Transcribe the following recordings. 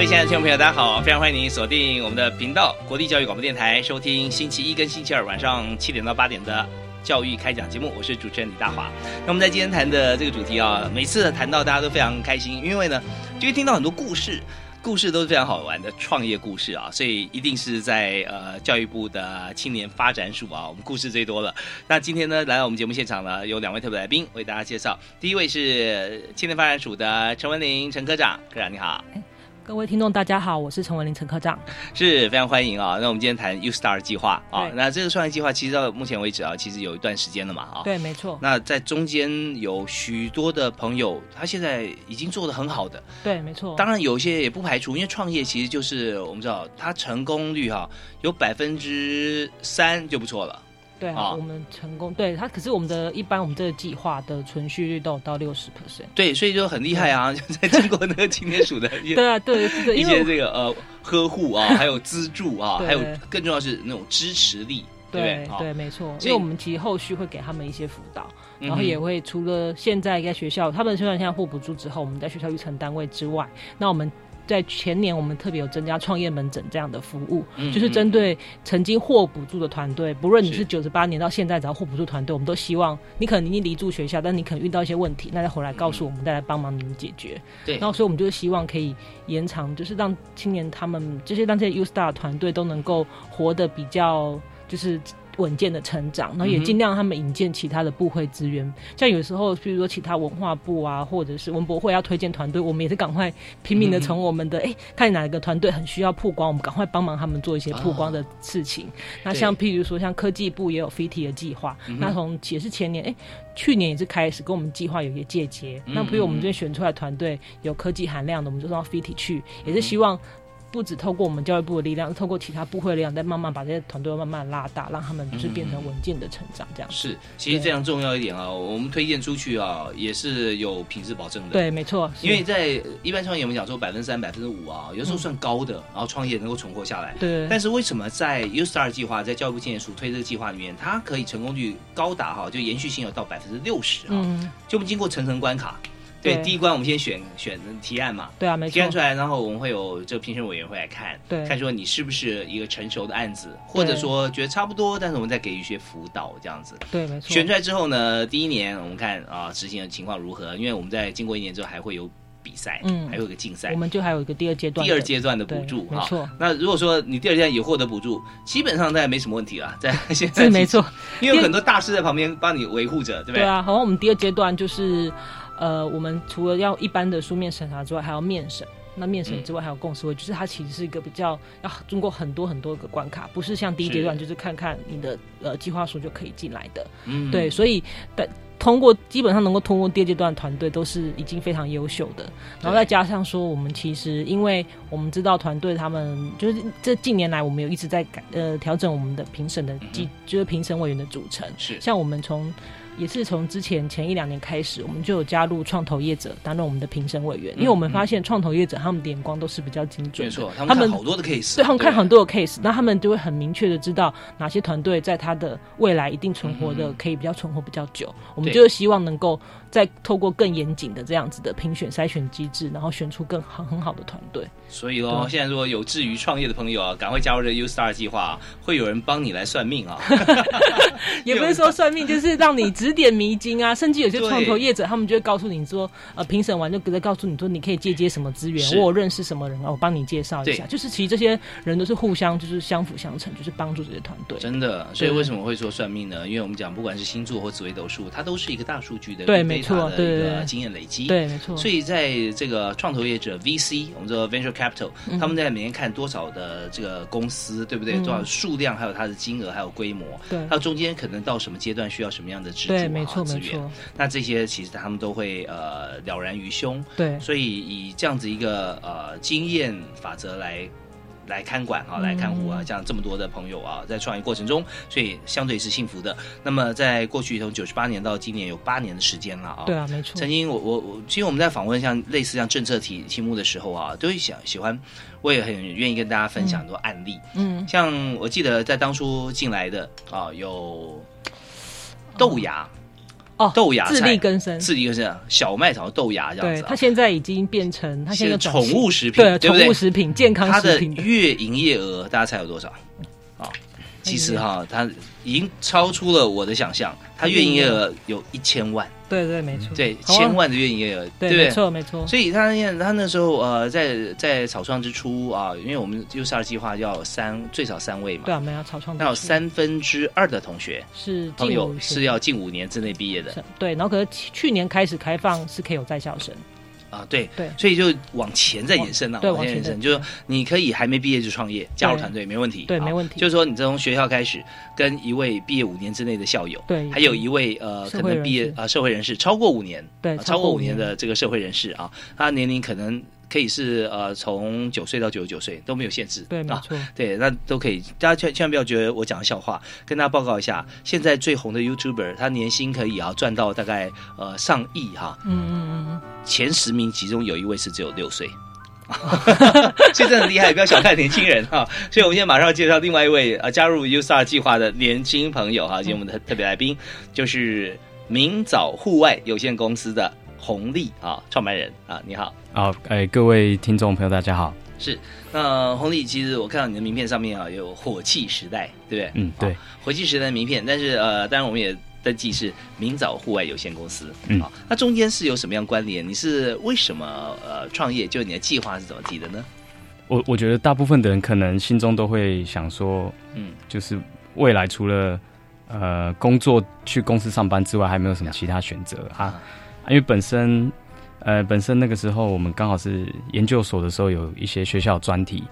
各位亲爱的听众朋友，大家好！非常欢迎您锁定我们的频道——国立教育广播电台，收听星期一跟星期二晚上七点到八点的教育开讲节目。我是主持人李大华。那我们在今天谈的这个主题啊，每次谈到大家都非常开心，因为呢，就会听到很多故事，故事都是非常好玩的创业故事啊，所以一定是在呃教育部的青年发展署啊，我们故事最多了。那今天呢，来到我们节目现场呢，有两位特别来宾为大家介绍。第一位是青年发展署的陈文玲陈科长，科长你好。各位听众，大家好，我是陈文林陈科长，是非常欢迎啊。那我们今天谈 U Star 计划啊，那这个创业计划其实到目前为止啊，其实有一段时间了嘛啊。对，没错。那在中间有许多的朋友，他现在已经做的很好的。对，没错。当然有一些也不排除，因为创业其实就是我们知道，它成功率哈有百分之三就不错了。对啊，我们成功对他，可是我们的一般我们这个计划的存续率都有到六十 percent。对，所以就很厉害啊！就 在经过那个青年署的 对啊，对一些这个呃呵护啊，还有资助啊，还有更重要是那种支持力，对对，没错。所以我们其实后续会给他们一些辅导，然后也会除了现在在学校，他们虽然现在获补助之后，我们在学校育成单位之外，那我们。在前年，我们特别有增加创业门诊这样的服务，就是针对曾经获补助的团队，不论你是九十八年到现在只要获补助团队，我们都希望你可能已经离住学校，但你可能遇到一些问题，那再回来告诉我们，再来帮忙你们解决。对，然后所以我们就是希望可以延长，就是让青年他们这些让这些 U Star 团队都能够活得比较就是。稳健的成长，然后也尽量他们引荐其他的部会资源，像有时候，比如说其他文化部啊，或者是文博会要推荐团队，我们也是赶快拼命的从我们的哎，看哪个团队很需要曝光，我们赶快帮忙他们做一些曝光的事情。那像譬如说，像科技部也有 FIT 的计划，那从也是前年哎，去年也是开始跟我们计划有一些借接。那比如我们这边选出来团队有科技含量的，我们就到 FIT 去，也是希望。不止透过我们教育部的力量，透过其他部会力量，再慢慢把这些团队慢慢拉大，让他们就是变成稳健的成长，这样是。其实非常重要一点啊，我们推荐出去啊，也是有品质保证的。对，没错。因为在一般创业，我们讲说百分之三、百分之五啊，有时候算高的，然后创业能够存活下来。对。但是为什么在 U Star 计划，在教育部青年署推这个计划里面，它可以成功率高达哈，就延续性有到百分之六十啊？就我们经过层层关卡。对，第一关我们先选选提案嘛，对啊，没错。提案出来，然后我们会有这个评审委员会来看，对，看说你是不是一个成熟的案子，或者说觉得差不多，但是我们再给予一些辅导这样子。对，没错。选出来之后呢，第一年我们看啊执行的情况如何，因为我们在经过一年之后还会有比赛，嗯，还有一个竞赛，我们就还有一个第二阶段，第二阶段的补助，没错。那如果说你第二阶段也获得补助，基本上大家没什么问题了，在现在 没错，因为有很多大师在旁边帮你维护着，对不对？对啊，好像我们第二阶段就是。呃，我们除了要一般的书面审查之外，还要面审。那面审之外还有共识会，就是它其实是一个比较要经过很多很多个关卡，不是像第一阶段就是看看你的呃计划书就可以进来的。嗯，对，所以的通过基本上能够通过第二阶段团队都是已经非常优秀的。然后再加上说，我们其实因为我们知道团队他们就是这近年来我们有一直在改呃调整我们的评审的机，就是评审委员的组成。是像我们从也是从之前前一两年开始，我们就有加入创投业者担任我们的评审委员，因为我们发现创投业者他们的眼光都是比较精准，没错，他们看好多的 case，对，他们看很多的 case，那他们就会很明确的知道哪些团队在他的未来一定存活的可以比较存活比较久，我们就是希望能够。再透过更严谨的这样子的评选筛选机制，然后选出更好很好的团队。所以哦，现在如果有志于创业的朋友啊，赶快加入这 U Star 计划，会有人帮你来算命啊。也不是说算命，就是让你指点迷津啊，甚至有些对创投业者，他们就会告诉你说，呃，评审完就直接告诉你说，你可以借接什么资源，我有认识什么人啊，我帮你介绍一下。就是其实这些人都是互相就是相辅相成，就是帮助这些团队。真的，所以为什么会说算命呢？因为我们讲，不管是星座或紫微斗数，它都是一个大数据的对错的一个对经验累积。对，没错。所以在这个创投业者 VC，我们说 venture capital，、嗯他们在每年看多少的这个公司，对不对？嗯多少数量，还有它的金额，还有规模，对还有中间可能到什么阶段需要什么样的支柱对，啊没错，资源。没错，那这些其实他们都会呃了然于胸，对，所以以这样子一个呃经验法则来。来看管啊，嗯来看护啊，这样这么多的朋友啊，在创业过程中，所以相对是幸福的。那么在过去从九十八年到今年有八年的时间了啊，对啊，没错曾。经我我我，其实我们在访问像类似像政策题题目的时候啊，都会想喜欢，我也很愿意跟大家分享很多案例。嗯，像我记得在当初进来的啊，有豆芽、哦，豆芽菜自力更生。自力更生啊，小麦炒豆芽这样子、啊。对它现在已经变成，它现在宠物食品对对不对宠物食品、健康食品的月营业额大家猜有多少？啊，其实哈，它已经超出了我的想象，它月营业额有一千万，对对，没错，对，千万的月营业额，对，不对。没？错没错，所以他那他那时候呃，在在草创之初啊，因为我们 U 二计划要有三最少三位嘛，对啊，没有草创，那有三分之二的同学是朋友是要近五年之内毕业的。对，然后可是去去年开始开放是可以有在校生，啊，对对。所以就往前再延伸了，往前延伸，就是你可以还没毕业就创业，加入团队没问题，对没问题。就是说你从学校开始，跟一位毕业五年之内的校友，对还有一位呃可能毕业啊社会人士超过五年，对啊超过五年的这个社会人士啊，他年龄可能可以是呃从九岁到九十九岁都没有限制，对，没啊。错，对，那都可以，大家千千万不要觉得我讲的笑话，跟大家报告一下，现在最红的 YouTuber，他年薪可以啊赚到大概呃上亿哈，嗯嗯嗯前十名其中有一位是只有六岁。所以真的很厉害，不要小看年轻人哈。所以我们现在马上要介绍另外一位呃加入 U STAR 计划的年轻朋友哈，今天我们的特特别来宾就是明早户外有限公司的洪利啊创办人啊，你好。好，哎，各位听众朋友，大家好。是，那红利，其实我看到你的名片上面啊有火器时代，对不对？嗯，对好，火器时代的名片，但是呃，当然我们也登记是明早户外有限公司，嗯好，那中间是有什么样关联？你是为什么呃创业？就你的计划是怎么提的呢？我我觉得大部分的人可能心中都会想说，嗯，就是未来除了呃工作去公司上班之外，还没有什么其他选择啊？啊因为本身呃本身那个时候我们刚好是研究所的时候有一些学校专题，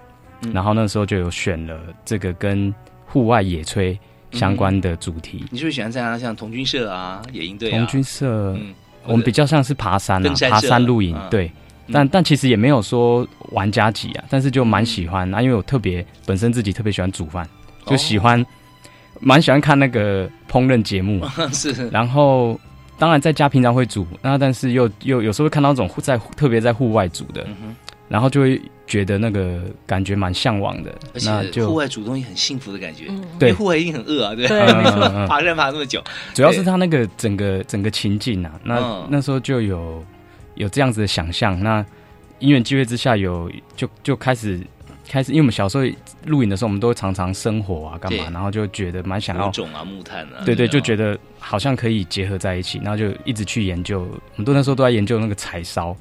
嗯然后那时候就有选了这个跟户外野炊相关的主题。你是不是喜欢参加像童军社啊、野营队啊？童军社，嗯，我们比较像是爬山啊，山爬山露营，嗯对。但但其实也没有说玩家级啊，但是就蛮喜欢啊，因为我特别本身自己特别喜欢煮饭，就喜欢蛮喜欢看那个烹饪节目，哦是然后当然在家平常会煮，那但是又又有时候会看到那种在特别在户外煮的，嗯，然后就会觉得那个感觉蛮向往的，而那就且户外煮东西很幸福的感觉，对。为户外一定很饿啊，对，爬山爬那么久，主要是他那个整个整个情境啊，那、嗯。那时候就有有这样子的想象。那因缘机会之下有，就就开始开始，因为我们小时候露营的时候，我们都会常常生火啊，干嘛，然后就觉得蛮想要，火种啊、木炭啊，对对，就觉得得好像可以结合在一起，然后就一直去研究。我们都那时候都在研究那个柴烧，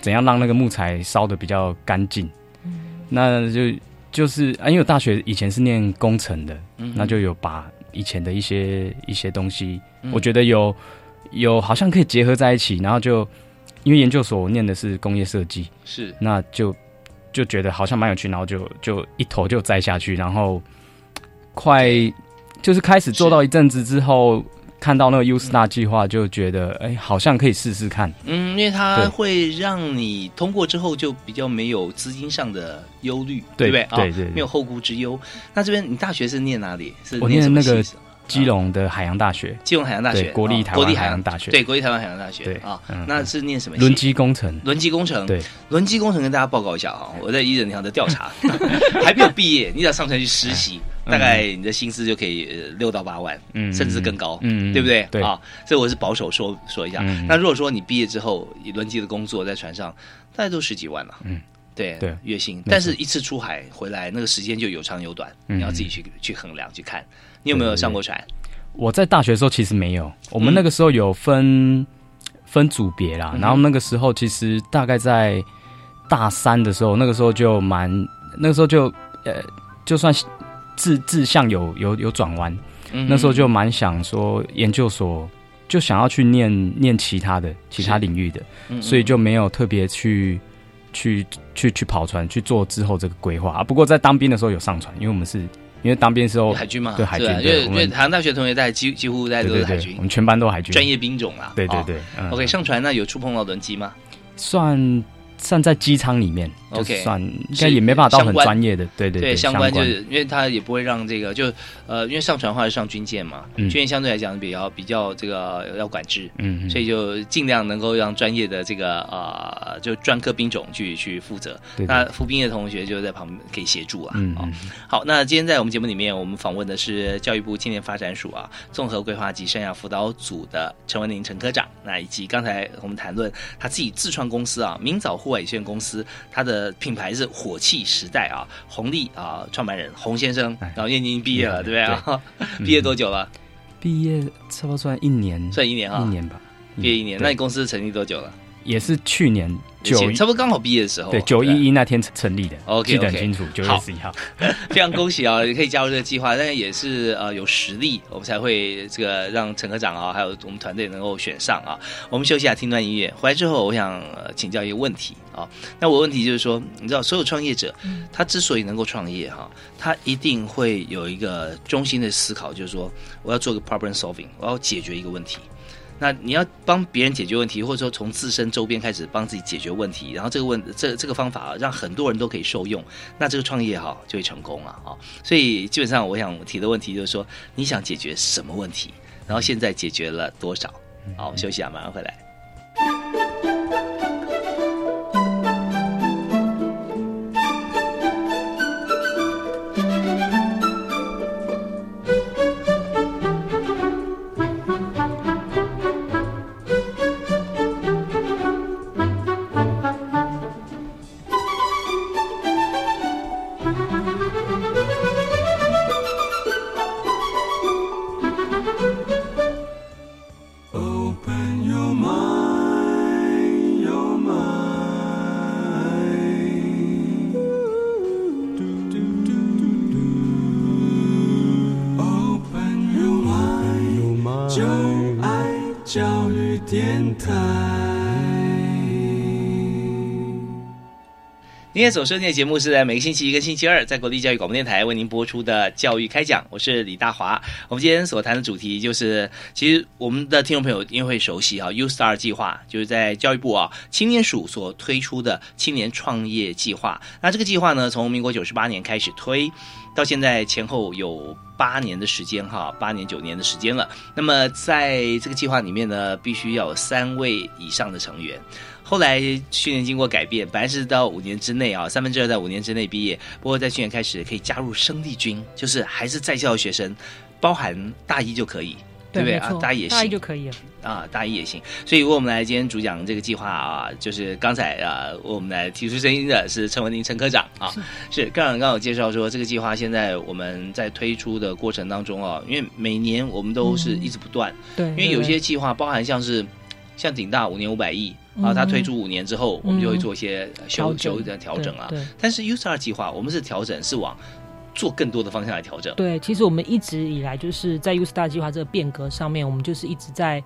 怎样让那个木材烧的比较干净。那就就是啊，因为我大学以前是念工程的，嗯。那就有把以前的一些一些东西，嗯。我觉得有有好像可以结合在一起，然后就因为研究所我念的是工业设计，是。那就就觉得好像蛮有趣，然后就就一头就栽下去，然后快就是开始做到一阵子之后，看到那个 U Star 计划，就觉得哎、好像可以试试看。嗯，因为它会让你通过之后就比较没有资金上的忧虑，对不对？啊对对对没有后顾之忧。那这边你大学是念哪里？是我念那个系基隆的海洋大学。基隆海洋大学，国立啊台湾国立海洋大学。对国立台湾海洋大学对啊嗯。那是念什么？轮机工程，轮机工程，对，轮机工程跟大家报告一下啊，我在一人银行的调查，还没有毕业，你只要上船去实习，大概你的薪资就可以呃六到八万，嗯甚至更高，嗯对不对？对。啊，这我是保守说说一下。嗯那如果说你毕业之后以轮机的工作在船上，大概都十几万了，嗯，对对。月薪，但是一次出海回来，那个时间就有长有短，嗯你要自己去去衡量去看。你有没有上过船？我在大学的时候其实没有，我们嗯那个时候有分分组别啦，然后那个时候其实大概在大三的时候，那个时候就蛮，那个时候就呃，就算志志向有有有转弯，嗯那时候就蛮想说研究所。就想要去念念其他的其他领域的，嗯所以就没有特别去去去去跑船去做之后这个规划啊。不过在当兵的时候有上船，因为我们是因为当兵的时候海军嘛，对海军因为因为台湾大学同学在几几乎在都是海军我们全班都是海军专业兵种啦。哦对对对、嗯 OK，上船那有触碰到轮机吗？算算在机舱里面 OK，算应该也没办法到很专业的，对对对，相关。关就是因为他也不会让这个就呃，因为上船的话是上军舰嘛，嗯。军舰相对来讲比较比较这个要管制，嗯，嗯。所以就尽量能够让专业的这个呃就专科兵种去去负责。对对。那服兵役的同学就在旁边可以协助啊。嗯好，那今天在我们节目里面，我们访问的是教育部青年发展署啊综合规划及生涯辅导组的陈文林陈科长，那以及刚才我们谈论他自己自创公司啊明早户外有限公司，他的品牌是火气时代啊，红利啊创办人洪先生，哎。然后因为您毕业了，对对不对。啊？毕业多久了？毕业差不多算一年，算一年啊。一年吧，毕业一年，那你公司成立多久了？也是去年九差不多刚好毕业的时候，对九一一那天成成立的 OK，记得很 OK 清楚，九月好十一号，非常恭喜啊，也可以加入这个计划，但是也是呃有实力，我们才会这个让陈科长啊，还有我们团队能够选上啊。我们休息一下，听段音乐，回来之后，我想、呃、请教一个问题啊。那我问题就是说，你知道，所有创业者他之所以能够创业哈、他一定会有一个中心的思考，就是说我要做个 problem solving，我要解决一个问题。那你要帮别人解决问题，或者说从自身周边开始帮自己解决问题，然后这个问这这个方法，让很多人都可以受用，那这个创业哈就会成功了啊。所以基本上我想提的问题就是说，你想解决什么问题，然后现在解决了多少？好，休息啊，马上回来。今天所收听的节目是在每个星期一跟星期二，在国立教育广播电台为您播出的教育开讲，我是李大华。我们今天所谈的主题就是，其实我们的听众朋友应该会熟悉啊，U Star 计划就是在教育部啊青年署所推出的青年创业计划。那这个计划呢，从民国九十八年开始推，到现在前后有八年的时间哈，八年九年的时间了。那么在这个计划里面呢，必须要有三位以上的成员。后来去年经过改变，本来是到五年之内啊，三分之二在五年之内毕业。不过在去年开始可以加入生力军，就是还是在校的学生，包含大一就可以，对不对啊？大一也大一行就可以了。啊，大一也行。所以，为我们来今天主讲这个计划啊，就是刚才啊，我们来提出声音的是陈文林陈科长啊，是科长刚刚有介绍说，这个计划现在我们在推出的过程当中啊，因为每年我们都是一直不断，对，因为有些计划包含像是像鼎大五年五百亿啊，嗯它推出五年之后，我们就会做一些修修的调整啊。但是 U Star 计划，我们是调整是往做更多的方向来调整。对，其实我们一直以来就是在 U Star 计划这个变革上面，我们就是一直在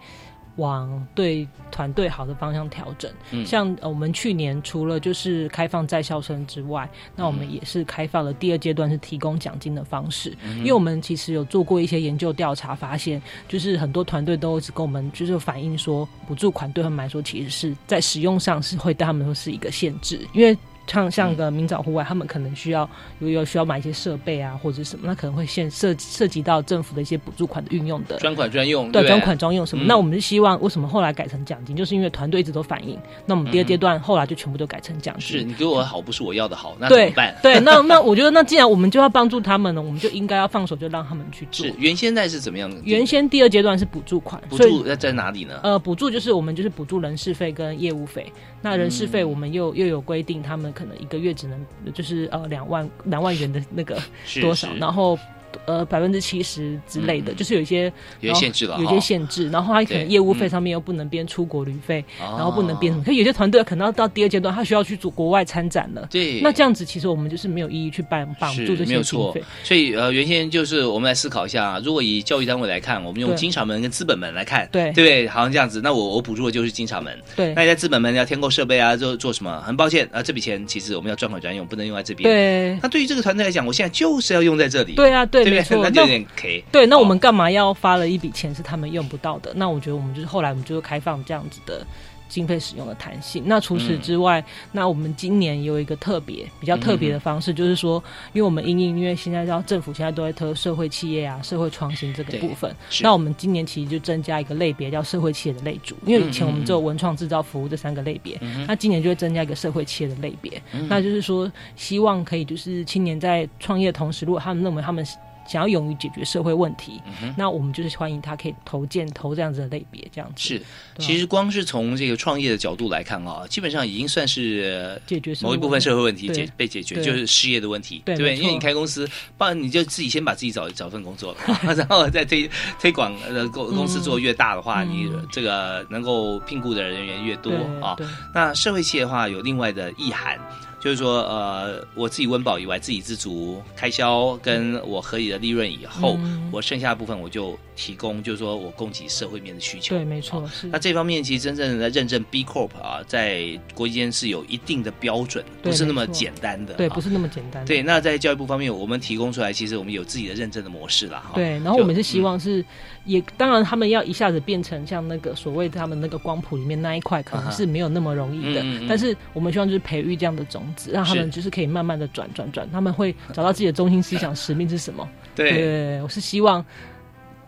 往对团队好的方向调整。嗯像呃我们去年除了就是开放在校生之外，那我们也是开放了第二阶段是提供奖金的方式。嗯因为我们其实有做过一些研究调查，发现就是很多团队都一直跟我们就是反映说，补助款对他们来说其实是在使用上是会对他们说是一个限制，因为。像像个明早户外，他们可能需要有有需要买一些设备啊，或者什么，那可能会现涉涉及到政府的一些补助款的运用的专款专用，对专款专用什么。嗯那我们是希望为什么后来改成奖金，就是因为团队一直都反映，那我们第二阶段后来就全部都改成奖金。是你给我的好不是我要的好，那怎么办？对，那 那我觉得那既然我们就要帮助他们呢，我们就应该要放手就让他们去做是。原先在是怎么样的？原先第二阶段是补助款，补助在在哪里呢？呃，补助就是我们就是补助人事费跟业务费。那人事费嗯。我们又、又有规定，他们可能一个月只能就是呃两万两万元的那个多少是，然后呃百分之七十之类的，嗯就是有一些有些限制了有一些限制，然后他可能业务费嗯上面又不能编出国旅费，然然后不能编什么，可有些团队可能要到第二阶段，他需要去做国外参展了。对，那这样子，其实我们就是没有意义去办绑是住这没有错。些经费。，所以呃，原先就是我们来思考一下，如果以教育单位来看，我们用对。经常门跟资本门来看，对。对不对？好像这样子，那我我补助的就是经常门，对。那你在资本门要添购设备啊，做做什么？很抱歉啊，这笔钱其实我们要专款专用，不能用在这边。，对。那对于这个团队来讲，我现在就是要用在这里，对啊，对，对？没错。那就有那点 K。对，那我们干嘛要发了一笔钱是他们用不到的？那我觉得我们就是后来我们就开放这样子的经费使用的弹性。那除此之外，那我们今年有一个特别比较特别的方式，就是说，因为我们因应因为现在要政府现在都在推社会企业啊、社会创新这个部分，那我们今年其实就增加一个类别叫社会企业的类组，因为以前我们只有文创制造服务这三个类别，嗯那今年就会增加一个社会企业的类别，那就是说希望可以就是青年在创业的同时，如果他们认为他们想要勇于解决社会问题，嗯那我们就是欢迎他可以投建投这样子的类别，这样子。是，其实光是从这个创业的角度来看啊，基本上已经算是解决某一部分社会问题解被解决，就是失业的问题，不对？对因为你开公司，不然你就自己先把自己找找份工作，然后再推推广呃公公司做越大的话，嗯你这个能够聘雇的人员越多啊。对那社会企业的话有另外的意涵。就是说，呃，我自己温饱以外，自给自足，开销跟我合理的利润以后，嗯我剩下的部分我就提供，就是说我供给社会面的需求。对，没错那这方面其实真正的认证 B Corp 啊，在国际间是有一定的标准，不是那么简单的。对，啊不是那么简单。对。那在教育部方面，我们提供出来，其实我们有自己的认证的模式了。哈对，然后我们是希望是，也当然他们要一下子变成像那个所谓他们那个光谱里面那一块，可能是没有那么容易的。嗯嗯嗯但是我们希望就是培育这样的种子，让他们就是可以慢慢的转转转，他们会找到自己的中心思想、使命是什么。对对，我是希望。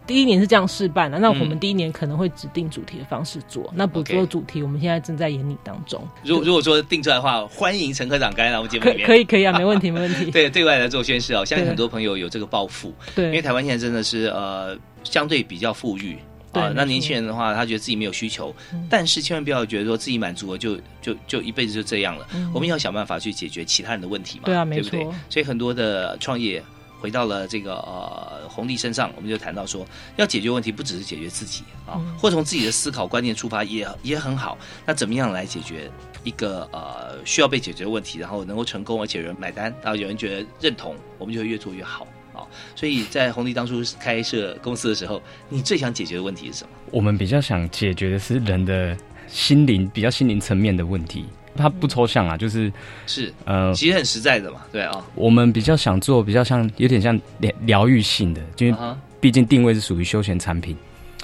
第一年是这样试办的，那我嗯们第一年可能会指定主题的方式做。那捕捉主题，我们现在正在演拟当中。如如果说定出来的话，欢迎陈科长刚才来我们节目可里面。可以可以啊，没问题没问题。对对外来做宣示哦，相信很多朋友有这个抱负，对因为台湾现在真的是呃相对比较富裕。啊，那年轻人的话，他觉得自己没有需求，嗯但是千万不要觉得说自己满足了就就就一辈子就这样了。嗯我们要想办法去解决其他人的问题嘛，对啊没不对错？所以很多的创业回到了这个呃红利身上，我们就谈到说，要解决问题不只是解决自己啊，嗯或从自己的思考观念出发也也很好。那怎么样来解决一个呃需要被解决的问题，然后能够成功，而且有人买单，然后有人觉得认同，我们就会越做越好。啊，所以在红利当初开设公司的时候，你最想解决的问题是什么？我们比较想解决的是人的心灵比较心灵层面的问题，它不抽象啊，就是是，呃，其实很实在的嘛，对啊，我们比较想做比较像有点像疗疗愈性的，因为毕竟定位是属于休闲产品。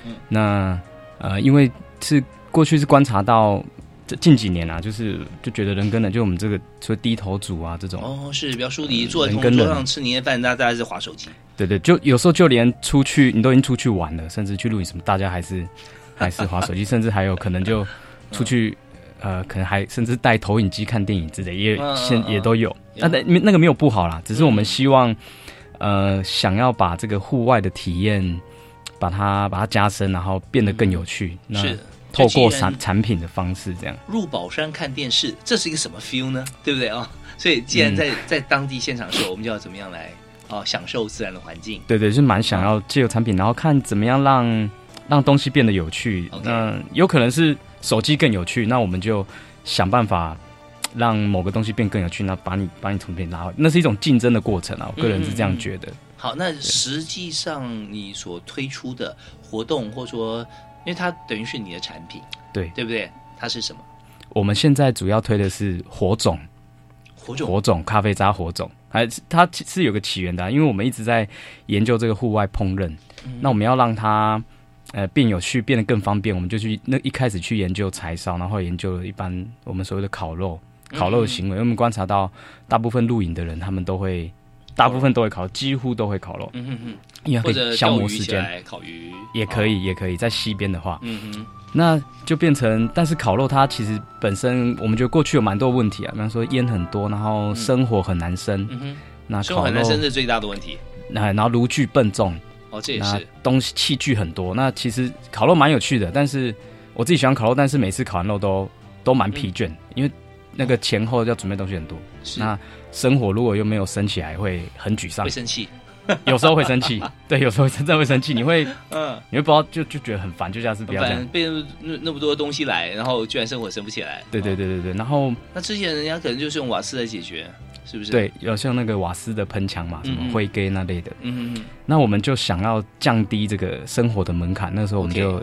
嗯那呃，因为是过去是观察到这近几年啊，就是就觉得人跟人，就我们这个说低头族啊这种，哦，是比较疏离，坐在人跟人同桌上吃年夜饭，大大家是划手机，对对，就有时候就连出去你都已经出去玩了，甚至去露营什么，大家还是 还是划手机，甚至还有可能就出去。呃，可能还甚至带投影机看电影之类，也嗯现嗯。也都有。有。那那那个没有不好啦，只是我们希望，呃，想要把这个户外的体验，把它把它加深，然后变得更有趣。那是透过产产品的方式这样。入宝山看电视，这是一个什么 feel 呢？对不对啊、所以既然在、嗯在当地现场的时候，我们就要怎么样来哦、享受自然的环境？对对，是蛮想要借由产品，然后看怎么样让让东西变得有趣。那有可能是手机更有趣，那我们就想办法让某个东西变更有趣，那把你把你从边拉回，那是一种竞争的过程啊。我个人是这样觉得。好，那实际上你所推出的活动，或者说，因为它等于是你的产品，对对不对？它是什么？我们现在主要推的是火种，火种火种咖啡渣火种，还它其是有个起源的啊、因为我们一直在研究这个户外烹饪，嗯那我们要让它呃变有趣，变得更方便，我们就去那一开始去研究柴烧，然后研究了一般我们所谓的烤肉，烤肉的行为，因为我们观察到大部分露营的人，他们都会。大部分都会烤，几乎都会烤肉，嗯哼哼，因为或者可以消磨时间，烤鱼。也可以，哦。也可以在西边的话，嗯哼，那就变成，但是烤肉它其实本身，我们觉得过去有蛮多问题啊，比方说烟很多，然后生火很难生，嗯哼，那生肉很难生是最大的问题。那然后炉具笨重，哦，这也那是。东西器具很多。那其实烤肉蛮有趣的，但是我自己喜欢烤肉，但是每次烤完肉都都蛮疲倦，因为那个前后要准备东西很多。那生火如果又没有升起来，会很沮丧会。生气。有时候会生气，对，有时候真的会生气，你会嗯，你会不知道就就觉得很烦，就下次不要这样。反正被那那么多东西来，然后居然生活升不起来。对对哦，对对对，然后那之前人家可能就是用瓦斯来解决，是不是？，对有像那个瓦斯的喷枪嘛，什嗯嗯么灰给那类的，嗯嗯那我们就想要降低这个生活的门槛，那时候我们就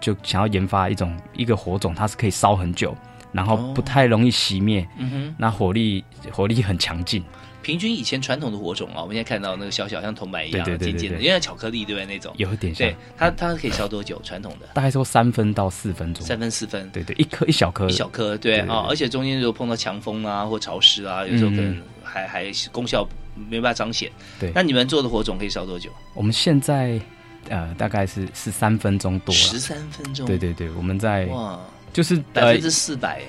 就想要研发一种一个火种，它是可以烧很久，然后不太容易熄灭，嗯哼。那火力火力很强劲。平均以前传统的火种啊，我们现在看到那个小小像铜板一样对对对尖尖的，对对因为巧克力对不对？那种有一点像对，它它可以烧多久？传统的大概说三分到四分钟。三分四分，对对，一颗一小颗一小颗，对啊，对而且中间如果碰到强风啊或潮湿啊，有时候可能嗯还还功效没办法彰显。对那你们做的火种可以烧多久？我们现在呃大概是是三分钟多十。三分钟。对对对，我们在哇，就是呃百分之四百。耶。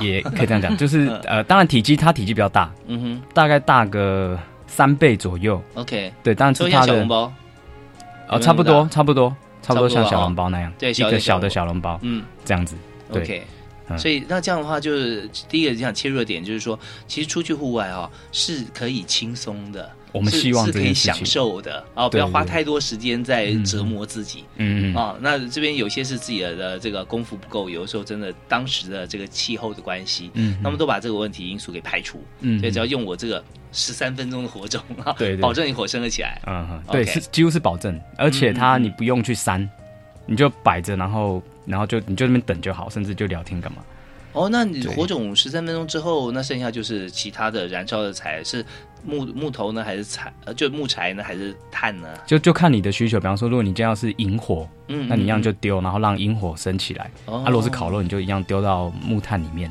也可以这样讲，就是呃当然体积它体积比较大，嗯哼。大概大个三倍左右。，OK，对，当然抽是它的小笼包，有没哦，差不多差不多差不多像小啊笼包那样，对一一个小的小笼包。嗯。这样子。对，OK。嗯。所以那这样的话，就是第一个想切入的点，就是说，其实出去户外啊是可以轻松的，是我们希望是可以享受的啊，不要花太多时间在嗯。折磨自己。嗯嗯啊，那这边有些是自己的这个功夫不够，有的时候真的当时的这个气候的关系，嗯，那么都把这个问题因素给排除，嗯所以只要用我这个十三分钟的火种啊，对对。保证你火升得起来。嗯哼，对，是几乎是保证，而且它嗯嗯嗯。你不用去删，你就摆着，然后然后就你就那边等就好，甚至就聊天干嘛？哦，那你火种十三分钟之后，那剩下就是其他的燃烧的材是木木头呢，还是柴？呃，就木材呢，还是炭呢？就就看你的需求，比方说，如果你今天要是引火，嗯那你一样就嗯丢，然后让引火升起来。哦啊，如果是烤肉，你就一样丢到木炭里面。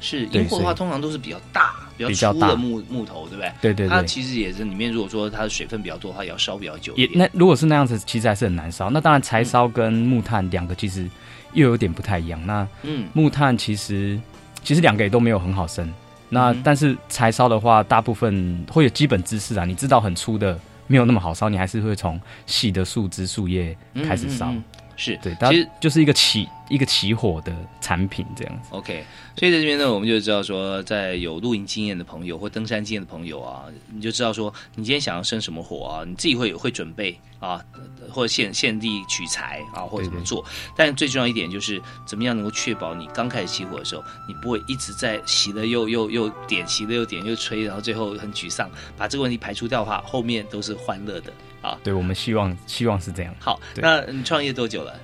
是对引火的话，通常都是比较大、比比较粗的木木头，对不对？对对对，它其实也是里面，如果说它的水分比较多的话，也要烧比较久也。那如果是那样子，其实还是很难烧。那当然，柴烧跟木炭两个其实又有点不太一样。那嗯木炭其实其实两个也都没有很好生。那、嗯但是柴烧的话，大部分会有基本知识啊，你知道很粗的没有那么好烧，你还是会从细的树枝树叶开始烧。嗯嗯嗯是，对，其实就是一个起一个起火的产品这样子。OK，所以在这边呢，我们就知道说，在有露营经验的朋友或登山经验的朋友啊，你就知道说，你今天想要生什么火啊，你自己会会准备啊，呃或者现现地取材啊，或者怎么做。但最重要一点就是，怎么样能够确保你刚开始起火的时候，你不会一直在熄了又又又点，熄了又点又吹，然后最后很沮丧。把这个问题排除掉的话，后面都是欢乐的啊。对，我们希望希望是这样，好，那你创业多久了？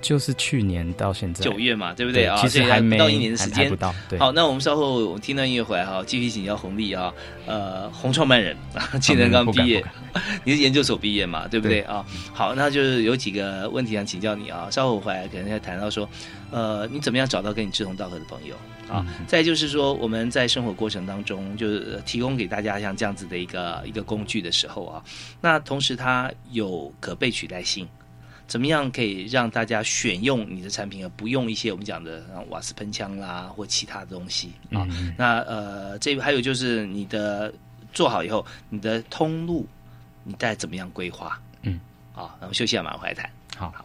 就是去年到现在九月嘛，对不对啊？其实还没不到一年的时间不。到。对，好，那我们稍后我们听段音乐回来哈，继续请教红利啊，呃，洪创办人 啊，今年刚毕业你是研究所毕业嘛，对不对对啊？好，那就是有几个问题想请教你啊，稍后回来可能要谈到说，呃，你怎么样找到跟你志同道合的朋友啊？嗯再就是说，我们在生活过程当中，就是呃提供给大家像这样子的一个一个工具的时候啊，那同时它有可被取代性。怎么样可以让大家选用你的产品，而不用一些我们讲的像瓦斯喷枪啦或其他的东西啊？嗯那呃，这还有就是你的做好以后，你的通路你再怎么样规划？嗯，好，那我们休息一下，马上回来谈。好。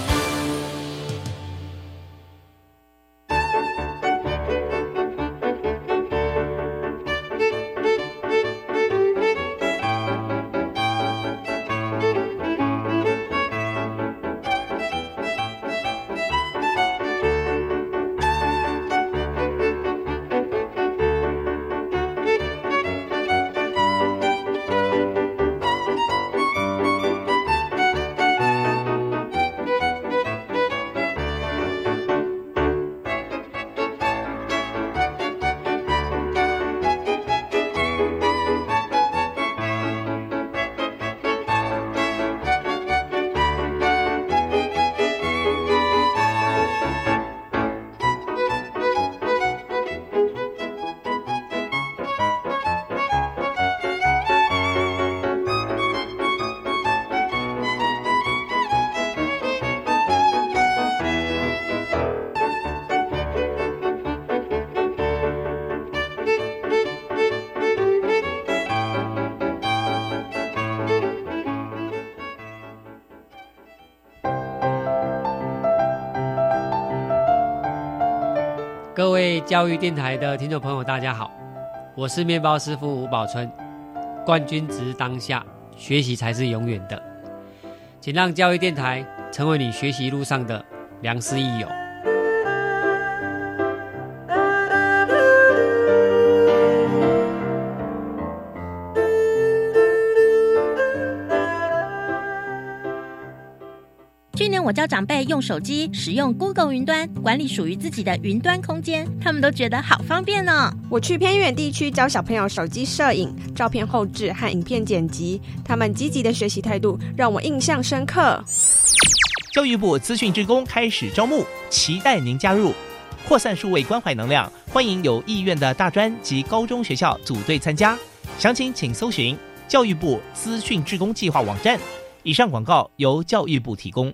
各位教育电台的听众朋友，大家好，我是面包师傅吴宝春。冠军值当下，学习才是永远的。请让教育电台成为你学习路上的良师益友。我教长辈用手机使用 Google 云端管理属于自己的云端空间，他们都觉得好方便哦。我去偏远地区教小朋友手机摄影、照片后置和影片剪辑，他们积极的学习态度让我印象深刻。教育部资讯职工开始招募，期待您加入，扩散数位关怀能量，欢迎有意愿的大专及高中学校组队参加。详情请搜寻教育部资讯职工计划网站。以上广告由教育部提供。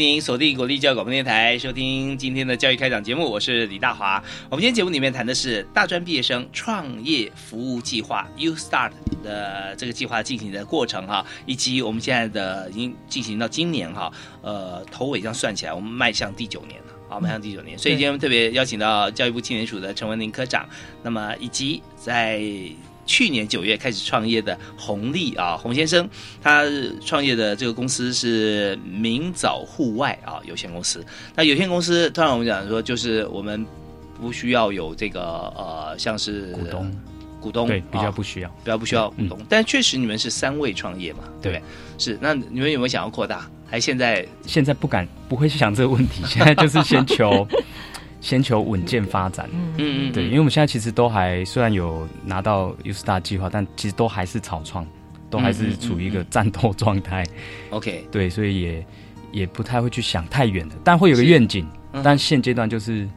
迎您锁定国立教育广播电台，收听今天的教育开讲节目，我是李大华。我们今天节目里面谈的是大专毕业生创业服务计划 U Start 的这个计划进行的过程哈，以及我们现在的已经进行到今年哈，呃头尾这样算起来，我们迈向第九年了。好，迈向第九年，所以今天特别邀请到教育部青年署的陈文林科长，那么以及在去年九月开始创业的洪利啊，洪先生，他创业的这个公司是明早户外啊有限公司。那有限公司，通常我们讲说，就是我们不需要有这个呃，像是股东，股东对比较啊不需要，比较不需要股东，但确实你们是三位创业嘛，对不对？是，那你们有没有想要扩大？还现在现在不敢不会去想这个问题，现在就是先求先求稳健发展。嗯嗯对，因为我们现在其实都还虽然有拿到 U Star 计划，但其实都还是草创，都还是处于一个战斗状态。OK，对，所以也也不太会去想太远的，但会有个愿景。嗯但现阶段就是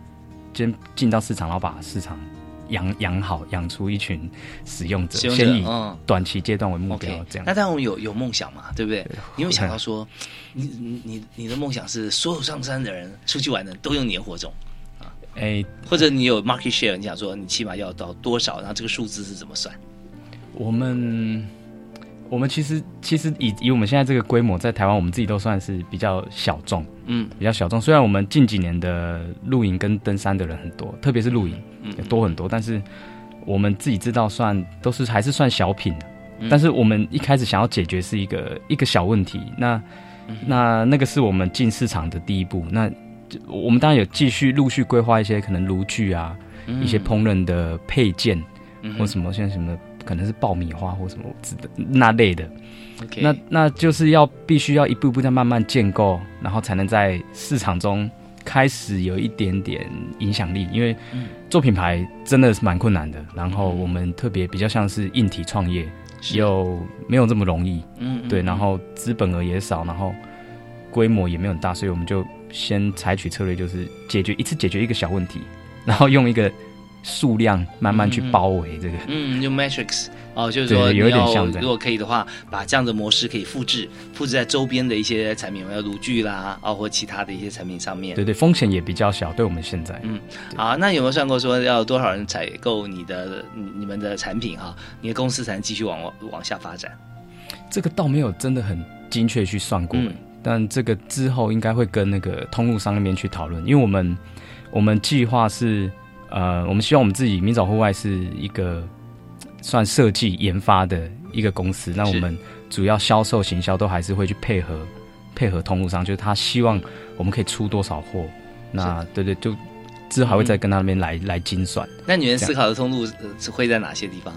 先进到市场，然后把市场养养好，养出一群使用者，使用者先以嗯短期阶段为目标这样。那当然我们有有梦想嘛，对不对？你有想到说，你你你你的梦想是所有上山的人出去玩的都用你的火种啊？哎，或者你有 market share，你想说你起码要到多少，然后这个数字是怎么算？我们我们其实其实以以我们现在这个规模，在台湾我们自己都算是比较小众，嗯，比较小众。虽然我们近几年的露营跟登山的人很多，特别是露营，多很多，但是我们自己知道算都是还是算小品但是我们一开始想要解决是一个一个小问题，那嗯那那个是我们进市场的第一步。那就我们当然有继续陆续规划一些可能炉具啊，嗯一些烹饪的配件，嗯或什么像什么可能是爆米花或什么之的那类的。那那就是要必须要一步一步在慢慢建构，然后才能在市场中开始有一点点影响力。因为嗯做品牌真的是蛮困难的，然后我们特别比较像是硬体创业，又没有这么容易。对，嗯嗯嗯然后资本额也少，然后规模也没有很大，所以我们就先采取策略，就是解决一次解决一个小问题，然后用一个数量慢慢去包围这个。嗯，用 matrix 哦，就是说对有一点像如果可以的话，把这样的模式可以复制，复制在周边的一些产品，要炉具啦，啊或其他的一些产品上面。对对，风险也比较小，对我们现在。嗯，好，那有没有算过说要多少人采购你的你你们的产品哈、你的公司才能继续往往下发展？这个倒没有真的很精确去算过，嗯但这个之后应该会跟那个通路商那边去讨论，因为我们我们计划是呃，我们希望我们自己明早户外是一个算设计研发的一个公司，那我们主要销售行销都还是会去配合配合通路商，就是他希望我们可以出多少货，那对对，就之后还会再跟他那边来、来精算。那你们思考的通路会在哪些地方？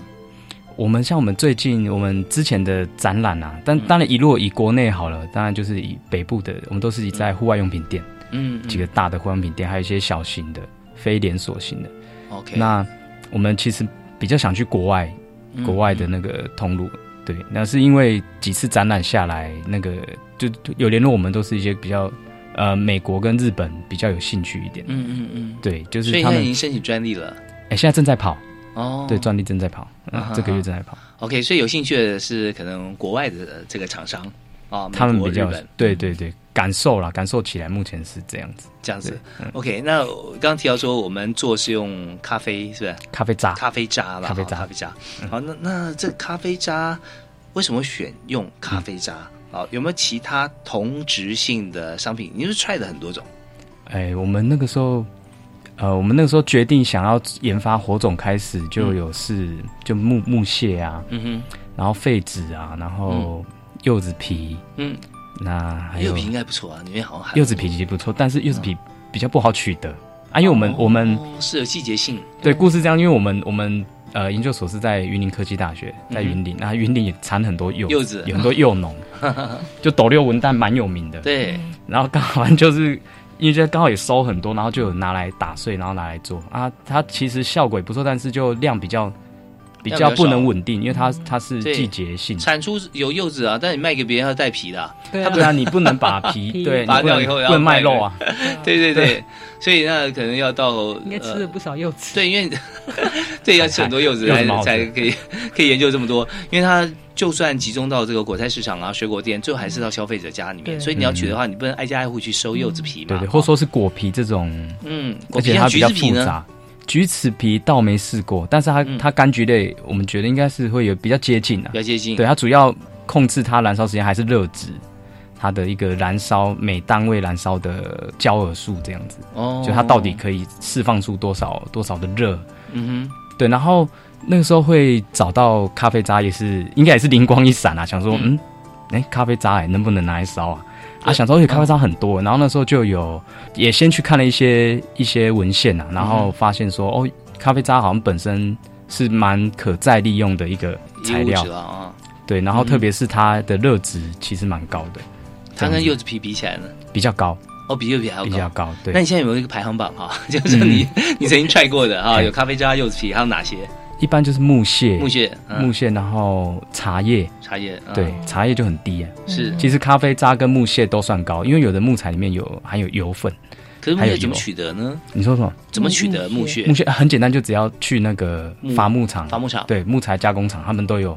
我们像我们最近我们之前的展览啊，但当然以如果以国内好了，当然就是以北部的，我们都是以在户外用品店，嗯嗯。几个大的户外用品店，还有一些小型的非连锁型的。OK 那我们其实比较想去国外，嗯国外的那个通路，对，那是因为几次展览下来，那个就就有联络我们，都是一些比较呃美国跟日本比较有兴趣一点，嗯嗯嗯，对，就是他们已经申请专利了。哎、现在正在跑，哦对，专利正在跑，这个月正在跑。OK，所以有兴趣的是可能国外的这个厂商啊，他们比较对对对感受啦，感受起来目前是这样子，这样子。嗯 OK，那我刚刚提到说我们做是用咖啡，是不是？咖啡渣，咖啡渣啦，咖啡渣咖啡渣。好，那那这咖啡渣为什么选用咖啡渣？好，有没有其他同质性的商品？你是 try 的很多种？哎，我们那个时候，呃，我们那个时候决定想要研发火种，开始就有是、就木木屑啊，嗯哼，然后废纸啊，然后柚子皮，嗯，那还有柚皮应该不错啊，里面好像含柚子皮其实不错，但是柚子皮比较不好取得啊，因为我们、我们哦是有季节性，对，故事这样，因为我们我们呃研究所是在云林科技大学，在云林，那、云林也产很多柚柚子。有很多柚农，就斗六文旦蛮有名的。对，然后刚好就是因为这刚好也收很多，然后就有拿来打碎，然后拿来做啊。它其实效果也不错，但是就量比较比较较不能少稳定，因为它它是季节性。产出有柚子啊，但你卖给别人要带皮的啊，对啊，你不能把 皮对，拔掉以后要卖肉啊。对 对对对，所以那可能要到应该吃了呃不少柚子。对，因为 对要吃很多柚子才柚子才可以可以研究这么多，因为它就算集中到这个果菜市场啊、水果店，最后还是到消费者家里面，所以你要取的话，你不能挨家挨户去收柚子皮嘛，对对，或者说是果皮这种，嗯，而果皮它比较复杂。橘子皮倒没试过，但是它、嗯。它柑橘类，我们觉得应该是会有比较接近啊。比。较接近，对，它主要控制它燃烧时间还是热值，它的一个燃烧每单位燃烧的焦耳数这样子，哦。就它到底可以释放出多少多少的热。嗯哼。对，然后那个时候会找到咖啡渣，也是应该也是灵光一闪啊，想说嗯，哎、咖啡渣哎、能不能拿来烧啊？啊，想说有咖啡渣很多，然后那时候就有也先去看了一些一些文献啊，然后发现说哦，咖啡渣好像本身是蛮可再利用的一个，材料。啊啊，对，然后嗯。特别是它的热值其实蛮高的，它跟柚子皮比起来呢，比较高，哦，比柚子皮还要比较高，对。那你现在有没有一个排行榜哈？就是你你曾经 try 过的啊，有咖啡渣、柚子皮，还有哪些？一般就是木屑，木屑嗯木屑，然后茶叶，茶叶，嗯对，茶叶就很低啊。是其实咖啡渣跟木屑都算高，因为有的木材里面有含有油分。可是木屑怎么取得呢？你说什么？怎么取得木屑？木屑很简单，就只要去那个伐木厂，伐木厂对木材加工厂，他们都有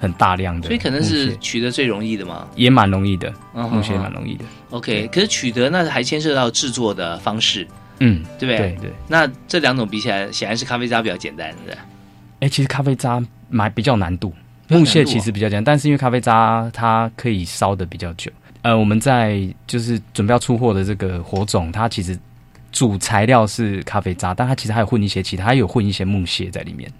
很大量的，所以可能是取得最容易的嘛。也蛮容易的，嗯木屑蛮容易的。OK，可是取得那还牵涉到制作的方式，嗯，对不对？对对。那这两种比起来，显然是咖啡渣比较简单，对不对？哎、其实咖啡渣买比较难度，木屑其实比较简单，但是因为咖啡渣它可以烧的比较久。呃，我们在就是准备要出货的这个火种，它其实主材料是咖啡渣，但它其实还有混一些其他，它有混一些木屑在里面。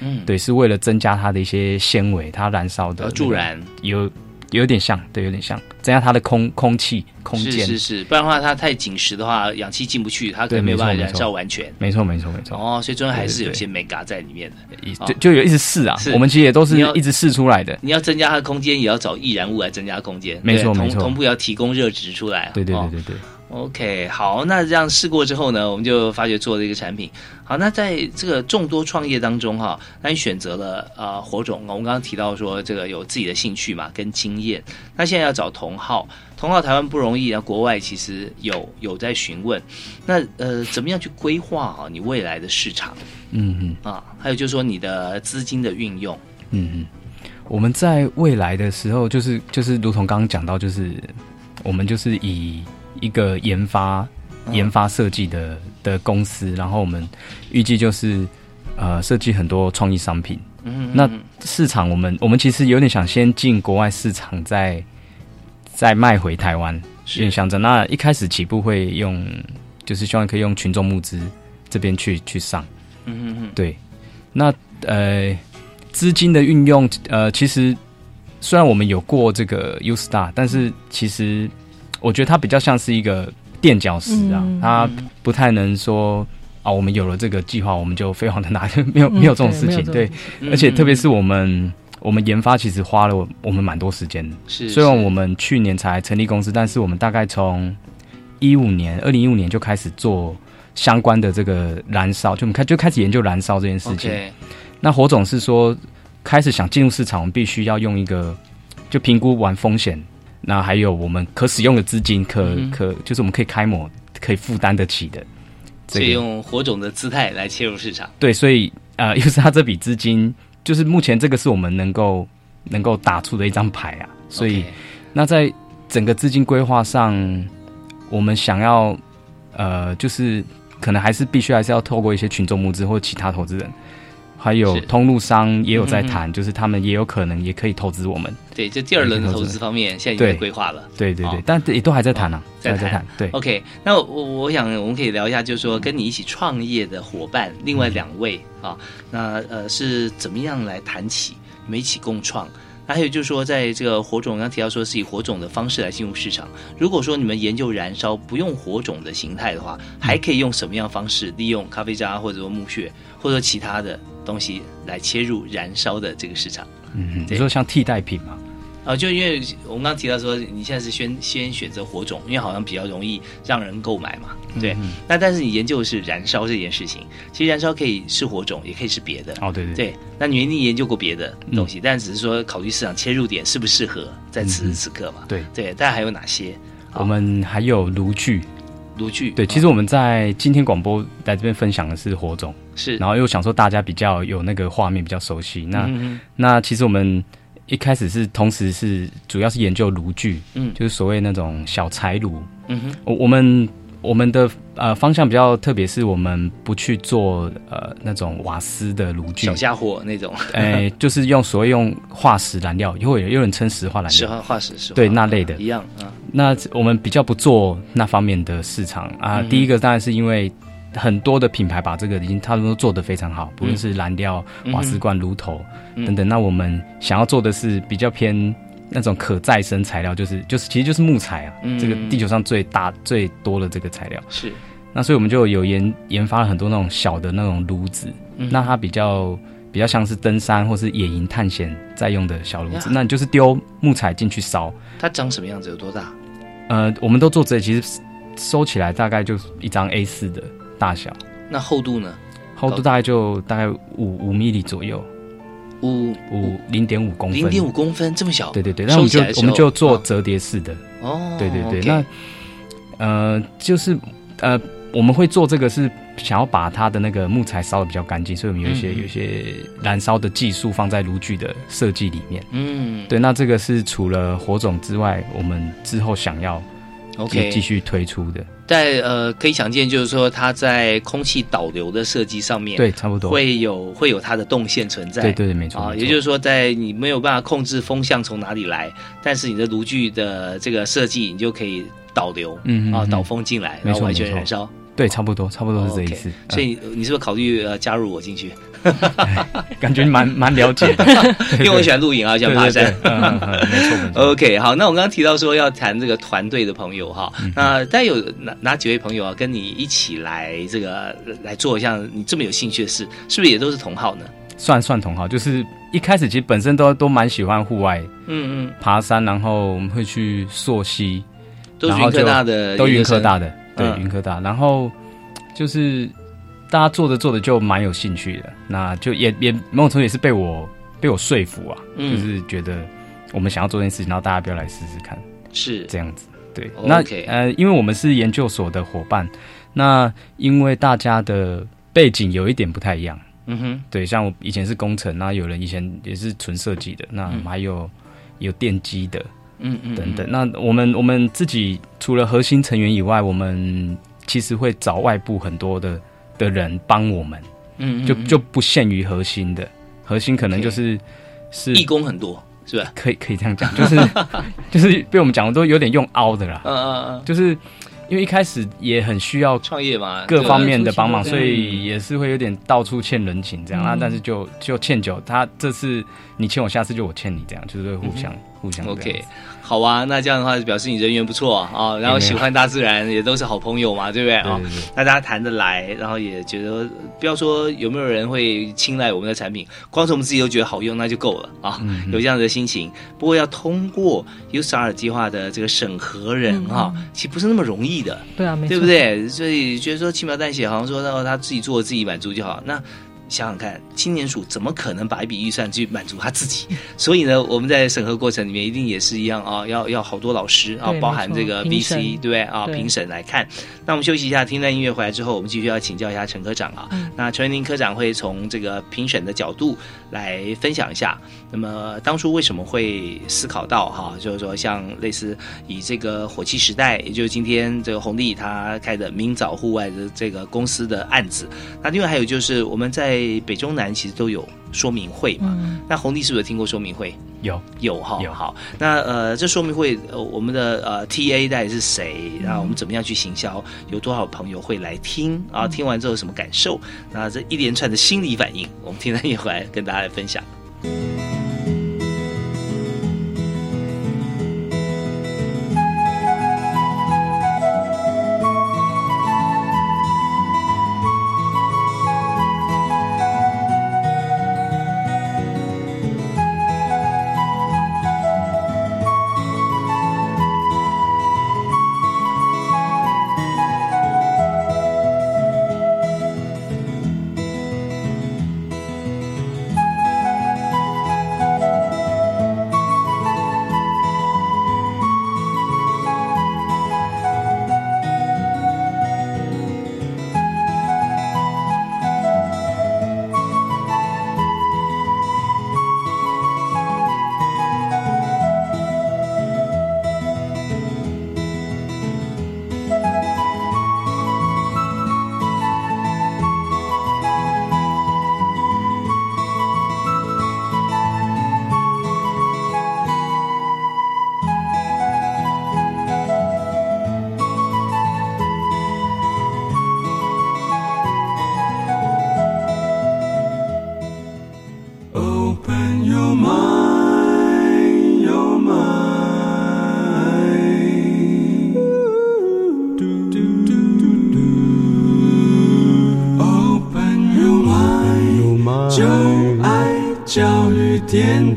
嗯，对，是为了增加它的一些纤维，它燃烧的、呃助燃，有有点像，对，有点像增加它的空空气空间。是是，不然的话它太紧实的话，氧气进不去，它可，能没有办法燃烧完全。没错没错没错。哦，所以中间还是有对对些 mega 在里面的。就就有一直试啊，我们其实也都是一直试出来的。你要增加它的空间，也要找易燃物来增加空间。没错没错同步要提供热值出来。对对哦对对对。OK，好，那这样试过之后呢，我们就发觉做了一个产品。好，那在这个众多创业当中哈，那你选择了呃火种，我们刚刚提到说这个有自己的兴趣嘛，跟经验。那现在要找同号，同号台湾不容易，那国外其实有有在询问。那呃，怎么样去规划啊你未来的市场嗯嗯啊？还有就是说你的资金的运用。嗯嗯，我们在未来的时候，就是就是如同刚刚讲到，就是我们就是以一个研发、嗯研发设计的的公司，然后我们预计就是呃设计很多创意商品。嗯那市场我们我们其实有点想先进国外市场再，再卖回台湾，有点像这样。那一开始起步会用，就是希望可以用群众募资这边去去上。嗯嗯嗯，对。那呃，资金的运用，呃，其实虽然我们有过这个 U Star，但是其实我觉得它比较像是一个垫脚石啊，嗯它不太能说啊，我们有了这个计划，我们就飞黄腾达，没有嗯没有这种事情。对而且嗯特别是我们我们研发其实花了我们蛮多时间的。是虽然我们去年才成立公司，但是我们大概从一五年，二零一五年就开始做相关的这个燃烧，就我们开就开始研究燃烧这件事情。那火总是说，开始想进入市场，我们必须要用一个就评估完风险，那还有我们可使用的资金，可、可就是我们可以开模，可以负担得起的。这个所以用火种的姿态来切入市场。对，所以呃，又是他这笔资金，就是目前这个是我们能够能够打出的一张牌啊。所以那在整个资金规划上，我们想要呃，就是可能还是必须还是要透过一些群众募资或其他投资人，还有通路商也有在嗯谈，就是他们也有可能也可以投资我们。对，这第二轮的投资方面现在已经规划了。对对对，哦但也都还在谈啊，在谈还在谈。对 OK，那我我想我们可以聊一下，就是说跟你一起创业的伙伴，另外两位啊，那呃是怎么样来谈起，你们一起共创？那还有就是说，在这个火种刚提到说是以火种的方式来进入市场。如果说你们研究燃烧不用火种的形态的话，还可以用什么样的方式利用咖啡渣或者说木屑或者说其他的东西来切入燃烧的这个市场？嗯，你说像替代品嘛？啊，就因为我们刚刚提到说，你现在是先先选择火种，因为好像比较容易让人购买嘛，对。嗯那但是你研究的是燃烧这件事情，其实燃烧可以是火种，也可以是别的。哦，对对对，那你一定研究过别的东西，但只是说考虑市场切入点适不适合在此时此刻嘛。对对，大家还有哪些我们还有炉具，炉具？对，其实我们在今天广播来这边分享的是火种，是。然后又想说大家比较有那个画面比较熟悉，那、那其实我们一开始是同时是主要是研究炉具，嗯。就是所谓那种小柴炉，嗯哼，我我们我们的呃方向比较特别，是我们不去做呃那种瓦斯的炉具，小家伙那种，哎、就是用所谓用化石燃料，也会有有人称石化燃料。石料，化化石。对那类的。一样啊。那我们比较不做那方面的市场。啊。嗯第一个当然是因为很多的品牌把这个已经他们都做得非常好，不论是燃料、嗯瓦斯罐、炉头嗯。等等。那我们想要做的是比较偏那种可再生材料，就是就是其实就是木材啊，嗯这个地球上最大最多的这个材料。是，那所以我们就有研研发了很多那种小的那种炉子，嗯那它比较比较像是登山或是野营探险在用的小炉子，那你就是丢木材进去烧。它长什么样子？有多大？呃，我们都做这，其实收起来大概就是一张 A 四的大小，那厚度呢？厚度大概就大概五五米左右，五五零点五公分，零点五公分这么小？对对对，那我们就我们就做折叠式的，哦，对对对那呃就是呃我们会做这个是想要把它的那个木材烧的比较干净，所以我们有一些、有一些燃烧的技术放在炉具的设计里面。嗯，对，那这个是除了火种之外，我们之后想要 OK 继继续推出的。在呃，可以想见，就是说它在空气导流的设计上面，对差不多会有会有它的动线存在。对对对没错啊，也就是说，在你没有办法控制风向从哪里来，但是你的炉具的这个设计，你就可以导流，啊，嗯嗯嗯导风进来，然后完全燃烧。对，差不多，差不多是这意思。所以你是不是考虑呃加入我进去？感觉蛮蛮了解的，因为我喜欢露营啊，喜欢爬山。没错没错。OK，好，那我刚刚提到说要谈这个团队的朋友哈，嗯那大概有哪哪几位朋友啊，跟你一起来这个来做像你这么有兴趣的事，是不是也都是同好呢？算算同好，就是一开始其实本身都都蛮喜欢户外，嗯嗯，爬山，然后我们会去溯溪，都云科大的都云科大的，对，嗯云科大，然后就是大家做着做着就蛮有兴趣的，那就也也某种程度也是被我被我说服啊，嗯。就是觉得我们想要做这件事情，然后大家不要来试试看，是。这样子。对。那呃，因为我们是研究所的伙伴，那因为大家的背景有一点不太一样，嗯哼，对，像我以前是工程，那有人以前也是纯设计的，那还有、有电机的，嗯嗯。等等。那我们我们自己除了核心成员以外，我们其实会找外部很多的的人帮我们，嗯嗯嗯。就就不限于核心的，核心可能就是是义工很多，是吧？可以可以这样讲，就是 就是被我们讲的都有点用凹的啦，嗯嗯嗯，就是因为一开始也很需要创业嘛，各方面的帮忙，所以也是会有点到处欠人情这样啊。嗯。但是就就欠酒，他这次你欠我，下次就我欠你，这样就是会互相、OK，好啊，那这样的话表示你人缘不错啊，然后喜欢大自然，也都是好朋友嘛，对不对啊大家谈得来，然后也觉得，不要说有没有人会青睐我们的产品，光是我们自己都觉得好用，那就够了啊，嗯有这样的心情。不过要通过 U S R 计划的这个审核人哈、其实不是那么容易的，对啊，没错，对不？对？所以觉得说轻描淡写，好像说哦他自己做自己满足就好。那想想看，青年署怎么可能把一笔预算去满足他自己？所以呢，我们在审核过程里面一定也是一样啊，要要好多老师啊，包含这个评 VC 对不对啊？评审来看。那我们休息一下，听段音乐回来之后，我们继续要请教一下陈科长啊。嗯那陈文林科长会从这个评审的角度来分享一下，那么当初为什么会思考到哈，就是说像类似以这个火器时代，也就是今天这个红利他开的明早户外的这个公司的案子，那另外还有就是我们在北中南其实都有说明会嘛，嗯。那红利是不是有听过说明会？有有哈，有好，那呃，这说明会呃，我们的呃 TA 到底是谁？然后我们怎么样去行销？有多少朋友会来听啊？听完之后有什么感受？那这一连串的心理反应，我们听完一会儿跟大家来分享。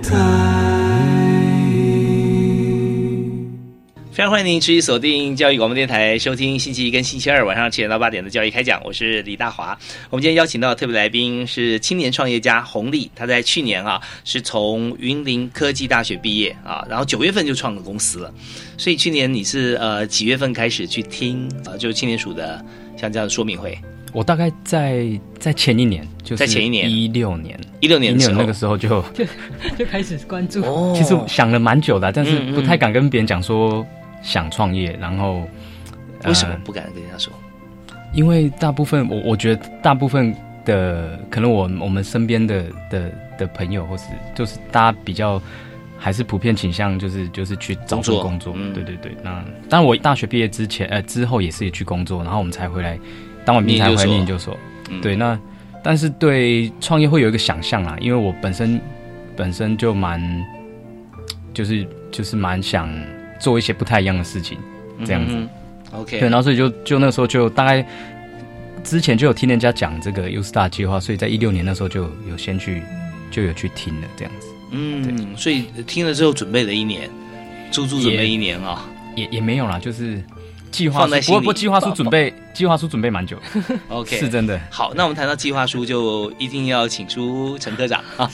非常欢迎您持续锁定教育广播电台，收听星期一跟星期二晚上七点到八点的教育开讲，我是李大华。我们今天邀请到的特别来宾是青年创业家洪丽，他在去年啊是从云林科技大学毕业啊，然后九月份就创了公司了。所以去年你是呃几月份开始去听啊、就是青年署的像这样的说明会？我大概在在前一年，就是在前一年。一六年，一六年的时候。那个时候就就 就开始关注。哦。其实想了蛮久的，但是不太敢跟别人讲说想创业，然后为什么呃不敢跟人家说？因为大部分我我觉得大部分的可能我我们身边的的的朋友，或是就是大家比较还是普遍倾向就是就是去找工作。工作，嗯。对对对。那当然我大学毕业之前呃之后也是去工作，然后我们才回来当完兵才回来念研究所。嗯。对，那但是对创业会有一个想象啦，因为我本身本身就蛮就是就是蛮想做一些不太一样的事情，这样子。嗯 OK，对，然后所以就就那时候就大概之前就有听人家讲这个 U Star 计划，所以在一六年那时候就有先去就有去听了这样子，嗯，所以听了之后准备了一年，足足准备一年啊、也也没有啦，就是计划书，放在心里不过计划书准备计划书准备蛮久 OK，是真的。好，那我们谈到计划书，就一定要请出陈科长 啊。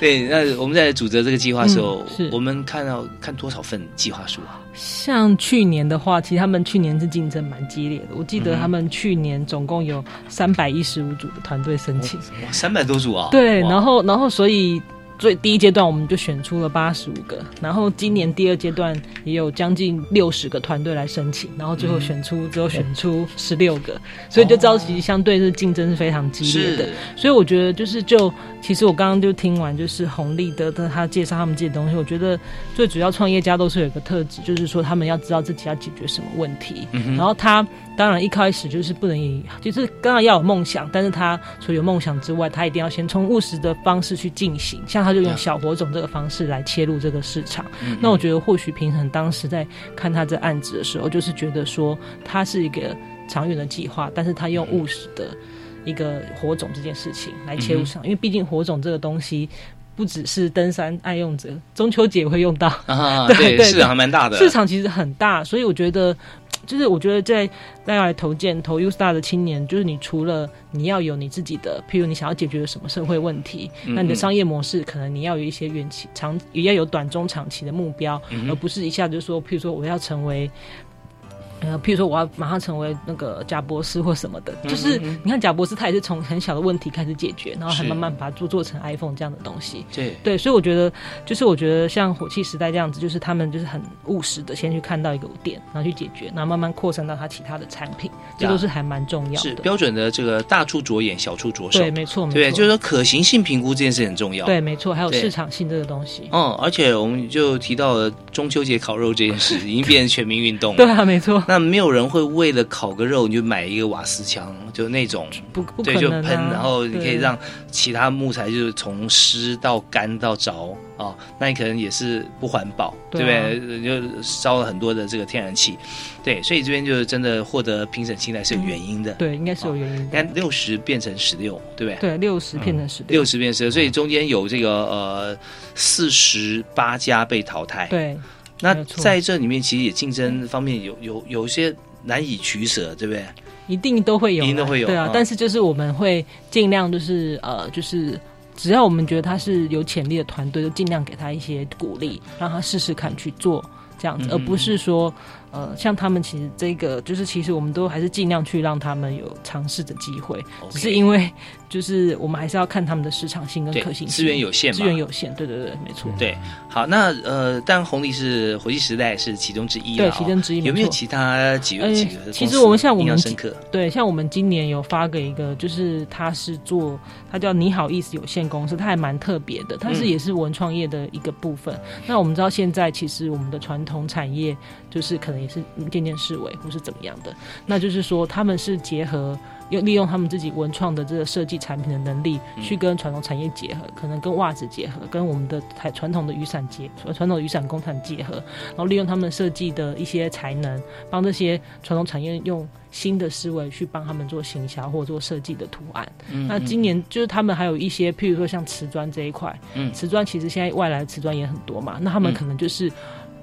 对，那我们在组织这个计划的时候，嗯我们看到看多少份计划书啊？像去年的话，其实他们去年是竞争蛮激烈的。我记得他们去年总共有三百一十五组的团队申请，哇，三百多组啊！对，然后然后所以最第一阶段我们就选出了八十五个，然后今年第二阶段也有将近六十个团队来申请，然后最后选出最后选出十六个，所以就知道其实相对是竞争是非常激烈的。是。所以我觉得就是就其实我刚刚就听完就是红利的的他介绍他们这些东西，我觉得最主要创业家都是有一个特质，就是说他们要知道自己要解决什么问题，然后他当然一开始就是不能以，就是当然要有梦想，但是他除了有梦想之外，他一定要先从务实的方式去进行，像他就用小火种这个方式来切入这个市场。嗯那我觉得或许平衡当时在看他这案子的时候，就是觉得说他是一个长远的计划，但是他用务实的一个火种这件事情来切入市场，因为毕竟火种这个东西。不只是登山爱用者，中秋节也会用到啊 对市场还蛮大的市场其实很大，所以我觉得，就是我觉得在大家来投建投 U Star 的青年，就是你除了你要有你自己的，譬如你想要解决的什么社会问题，嗯那你的商业模式可能你要有一些远期、长也要有短中长期的目标，嗯而不是一下就说，譬如说我要成为。呃，譬如说我要马上成为那个贾博士或什么的，嗯就是你看贾博士他也是从很小的问题开始解决，然后还慢慢把它做做成 iPhone 这样的东西。对对，所以我觉得，就是我觉得像火器时代这样子，就是他们就是很务实的，先去看到一个点，然后去解决，然后慢慢扩散到他其他的产品，这都是还蛮重要的。是标准的这个大处着眼，小处着手。对，没错，没对，就是说可行性评估这件事很重要。对，没错，还有市场性这个东西。嗯，而且我们就提到了中秋节烤肉这件事，已经变成全民运动了。对啊，没错，那没有人会为了烤个肉，你就买一个瓦斯枪，就那种不不可对，就喷，然后你可以让其他木材就是从湿到干到着啊、那你可能也是不环保，对不对？就烧了很多的这个天然气，对，所以这边就是真的获得评审青睐是有原因的。对，应该是有原因的。你看六十变成十六，对不对？对，六十变成十六、六十变十六，所以中间有这个呃四十八家被淘汰。对，那在这里面其实也竞争方面有有有些难以取舍，对不对？一定都会有，一定都会有对啊嗯。但是就是我们会尽量就是呃，就是只要我们觉得他是有潜力的团队，就尽量给他一些鼓励，让他试试看去做这样子，嗯而不是说呃，像他们其实这个就是其实我们都还是尽量去让他们有尝试的机会，只是因为就是我们还是要看他们的市场性跟可行性，资源有限嘛资源有限，对对对，没错。对，好，那呃，当然红利是火炬时代是其中之一对其中之一有没有其他几个呃几个其实我们像我们深刻？对，像我们今年有发给一个，就是他是做，他叫你好意思有限公司，他还蛮特别的，他是嗯也是文创业的一个部分。那我们知道现在其实我们的传统产业就是可能也是渐渐式微或是怎么样的，那就是说他们是结合。用利用他们自己文创的这个设计产品的能力，嗯去跟传统产业结合，可能跟袜子结合，跟我们的台传统的雨伞结传统的雨伞工厂结合，然后利用他们设计的一些才能，帮这些传统产业用新的思维去帮他们做行销或做设计的图案。嗯那今年就是他们还有一些，譬如说像瓷砖这一块，嗯瓷砖其实现在外来的瓷砖也很多嘛，那他们嗯可能就是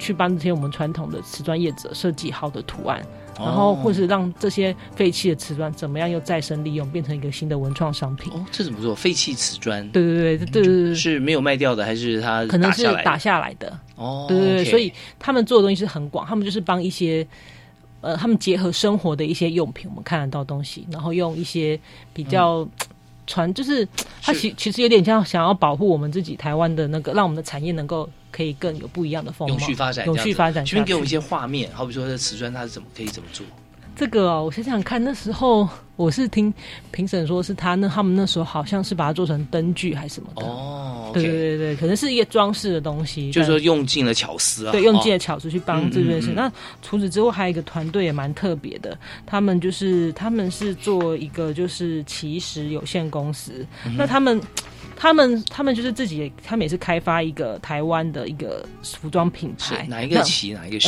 去帮这些我们传统的瓷砖业者设计好的图案。哦然后，或是让这些废弃的瓷砖怎么样又再生利用，变成一个新的文创商品。哦，这怎么做？废弃瓷砖？对对对对对对对，是没有卖掉的，还是它可能是打下来的。哦，对对对所以他们做的东西是很广，他们就是帮一些呃，他们结合生活的一些用品，我们看得到东西，然后用一些比较。嗯传就是它其其实有点像想要保护我们自己台湾的那个，让我们的产业能够可以更有不一样的风貌，永续发展，永续发展下去。这边给我们一些画面，好比说这瓷砖它是怎么可以怎么做？这个哦，我想想看，那时候我是听评审说是他那他们那时候好像是把它做成灯具还是什么的。哦，对对对对，可能是一个装饰的东西，就是说用尽了巧思啊，对，用尽哦了巧思去帮这件事。那除此之外，还有一个团队也蛮特别的，他们就是他们是做一个就是奇石有限公司，嗯那他们。他们他们就是自己，他们也是开发一个台湾的一个服装品牌。哪一个旗哪一个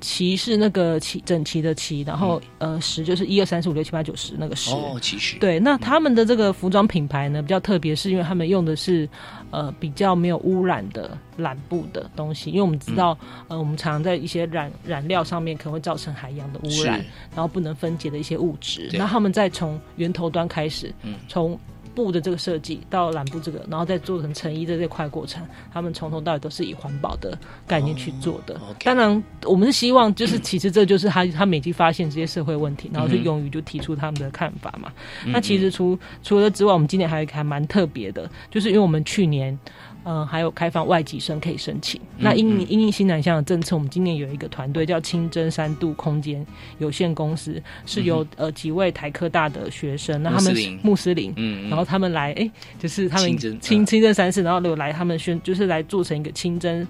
旗？是那个旗整齐的旗，然后、呃十就是一二三四五六七八九十那个十。哦，其实对，那他们的这个服装品牌呢比较特别，是因为他们用的是呃比较没有污染的染布的东西，因为我们知道、呃我们常常在一些染染料上面可能会造成海洋的污染，然后不能分解的一些物质。对。那他们再从源头端开始，嗯。从布的这个设计到染布这个，然后再做成成衣的这块过程，他们从头到尾都是以环保的概念去做的。哦当然，我们是希望就是其实这就是他他们已经发现这些社会问题，然后就勇于就提出他们的看法嘛。嗯那其实除除了之外，我们今年还还蛮特别的，就是因为我们去年。嗯，还有开放外籍生可以申请。嗯那因嗯。因应新南向的政策，我们今年有一个团队叫清真三度空间有限公司，是由、呃几位台科大的学生，那他们穆斯林。嗯嗯。然后他们来，哎，就是他们清清清真三世，然后有来他们宣，就是来做成一个清真。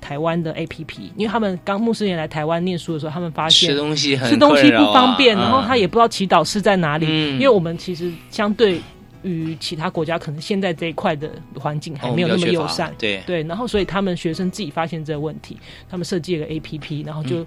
台湾的 A P P，因为他们刚穆斯林来台湾念书的时候，他们发现吃东西很吃东西不方便，然后嗯。他也不知道祈祷室在哪里，嗯。因为我们其实相对于其他国家，可能现在这一块的环境还没有那么友善，对对，然后所以他们学生自己发现这个问题，他们设计了个 A P P，然后就。嗯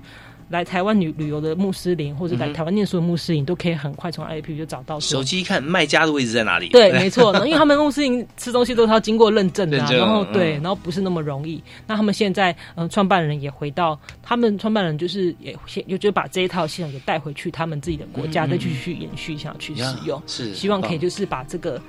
来台湾旅旅游的穆斯林，或者来台湾念书的穆斯林，都可以很快从 A P P 就找到手机一看卖家的位置在哪里？对，没错，因为他们穆斯林吃东西都是要经过认证的、然后嗯。对，然后不是那么容易。那他们现在，嗯、创办人也回到他们创办人就是也先也就把这一套系统给带回去他们自己的国家，再继续延续下去使呀用，是希望可以就是把这个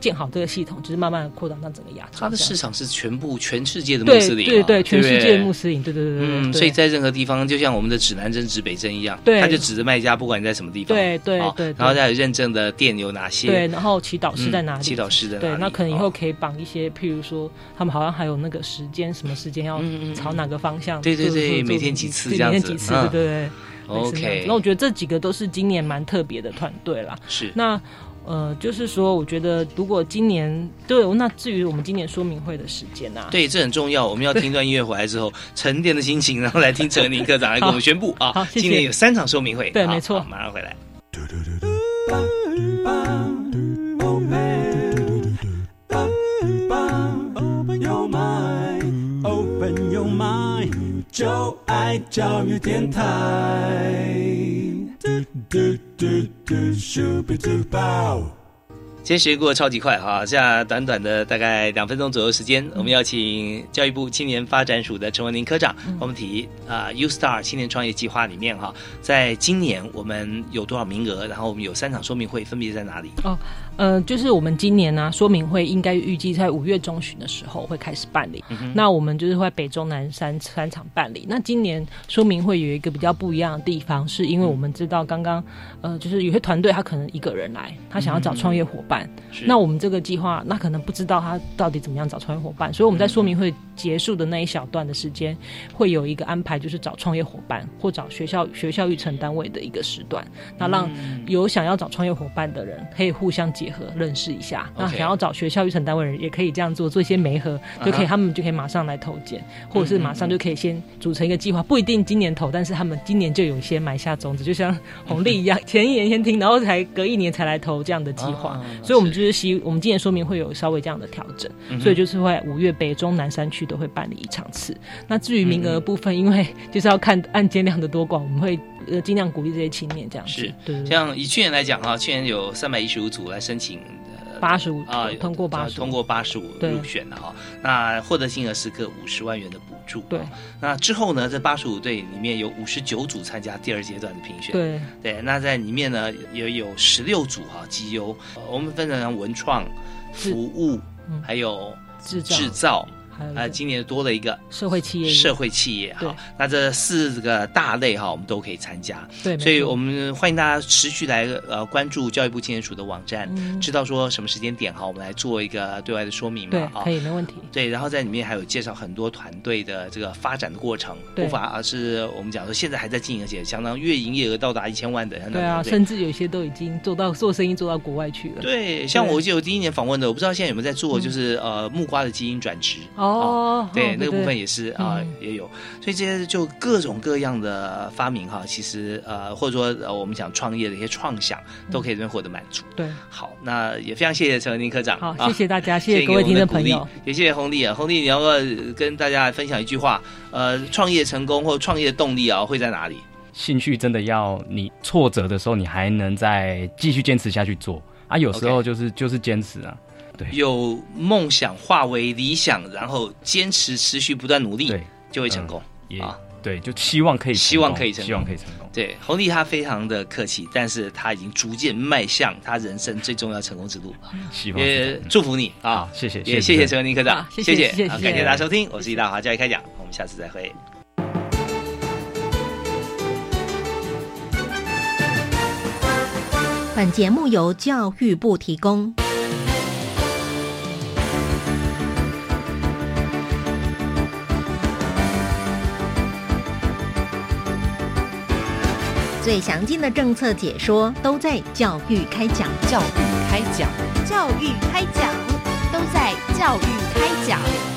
建好这个系统，就是慢慢的扩展到整个亚洲。它的市场是全部全世界的穆斯林啊，对对，全世界的穆斯林，对对对嗯，所以在任何地方，就像我们的指南针指北针一样，对。他就指着卖家，不管你在什么地方，对对哦对对。然后再有认证的店有哪些，对，然后祈祷师在哪里？嗯祈祷师在哪对，里那可能以哦。后可以绑一些，譬如说，他们好像还有那个时间，什么时间要朝哪个方向？嗯对对对每天几次这样子每天几次，嗯对对 OK 那我觉得这几个都是今年蛮特别的团队啦。是。那呃，就是说，我觉得如果今年对，那至于我们今年说明会的时间啊，对，这很重要。我们要听段音乐回来之后，沉淀的心情，然后来听陈宁科长来给我们宣布啊。好谢谢今年有三场说明会，好对没错马上回来。Open your mind, open your mind，就爱教育电台。今天时间过得超级快哈，这样短短的大概两分钟左右时间，我们要请教育部青年发展署的陈文林科长，我们提啊、U Star 青年创业计划里面哈，在今年我们有多少名额？然后我们有三场说明会，分别在哪里？哦，呃，就是我们今年呢、说明会应该预计在五月中旬的时候会开始办理。嗯那我们就是会北中南三三场办理。那今年说明会有一个比较不一样的地方，是因为我们知道刚刚呃，就是有些团队他可能一个人来，他想要找创业伙伴。是那我们这个计划，那可能不知道他到底怎么样找创业伙伴，所以我们在说明会结束的那一小段的时间，会有一个安排，就是找创业伙伴或找学校学校育成单位的一个时段，那让有想要找创业伙伴的人可以互相结合认识一下。那想要找学校育成单位的人也可以这样做，做一些媒合，就可以他们就可以马上来投件，或者是马上就可以先组成一个计划，不一定今年投，但是他们今年就有一些埋下种子，就像红利一样，前一年先听，然后才隔一年才来投这样的计划。啊所以我们就是希，我们今年说明会有稍微这样的调整，所以就是会五月北中南山区都会办理一场次。那至于名嗯额部分，因为就是要看案件量的多寡，我们会呃尽量鼓励这些青年这样子。是对。像以去年来讲哈，去年有三百一十五组来申请。呃八十五啊，通过八十通过八十五入选的哈，那获得金额是个五十万元的补助。对，那之后呢，这八十五队里面有五十九组参加第二阶段的评选。对对，那在里面呢也有十六组哈绩优，呃我们分成文创、服务，还有制造制造。呃，今年多了一个社会企业社会企业对。哈，那这四个大类哈，我们都可以参加。对所以我们欢迎大家持续来呃关注教育部青年署的网站，嗯。知道说什么时间点哈，我们来做一个对外的说明嘛对啊，可以没问题。对，然后在里面还有介绍很多团队的这个发展的过程，对。不乏而是我们讲说现在还在经营，而且相当月营业额到达一千万的，对啊，甚至有些都已经做到做生意做到国外去了。对，像我记得我第一年访问的，我不知道现在有没有在做，就是呃木瓜的基因转植哦对，哦对那个部分也是啊、嗯也有，所以这些就各种各样的发明哈，其实呃或者说呃我们讲创业的一些创想，都可以这边获得满足。对，好，那也非常谢谢陈文林科长，好啊谢谢大家谢谢各位听众朋友也谢谢红丽啊，红丽你要不要跟大家分享一句话？呃，创业成功或创业的动力啊会在哪里？兴趣真的要你挫折的时候，你还能再继续坚持下去做啊。有时候就是就是坚持啊，对，有梦想化为理想，然后坚持持续不断努力，对，就会成功。也啊，对，就希望可以成功，希望可以成功，希望可以成功。对，红丽她非常的客气，但是他已经逐渐迈向他人生最重要成功之路。希望也祝福你啊！谢谢也谢谢谢谢陈文林科长，谢谢谢谢谢谢谢好感谢大家收听，我是易大华教育开讲，我们下次再会。本节目由教育部提供。最详尽的政策解说都在教育开讲。教育开讲，教育开讲，都在教育开讲。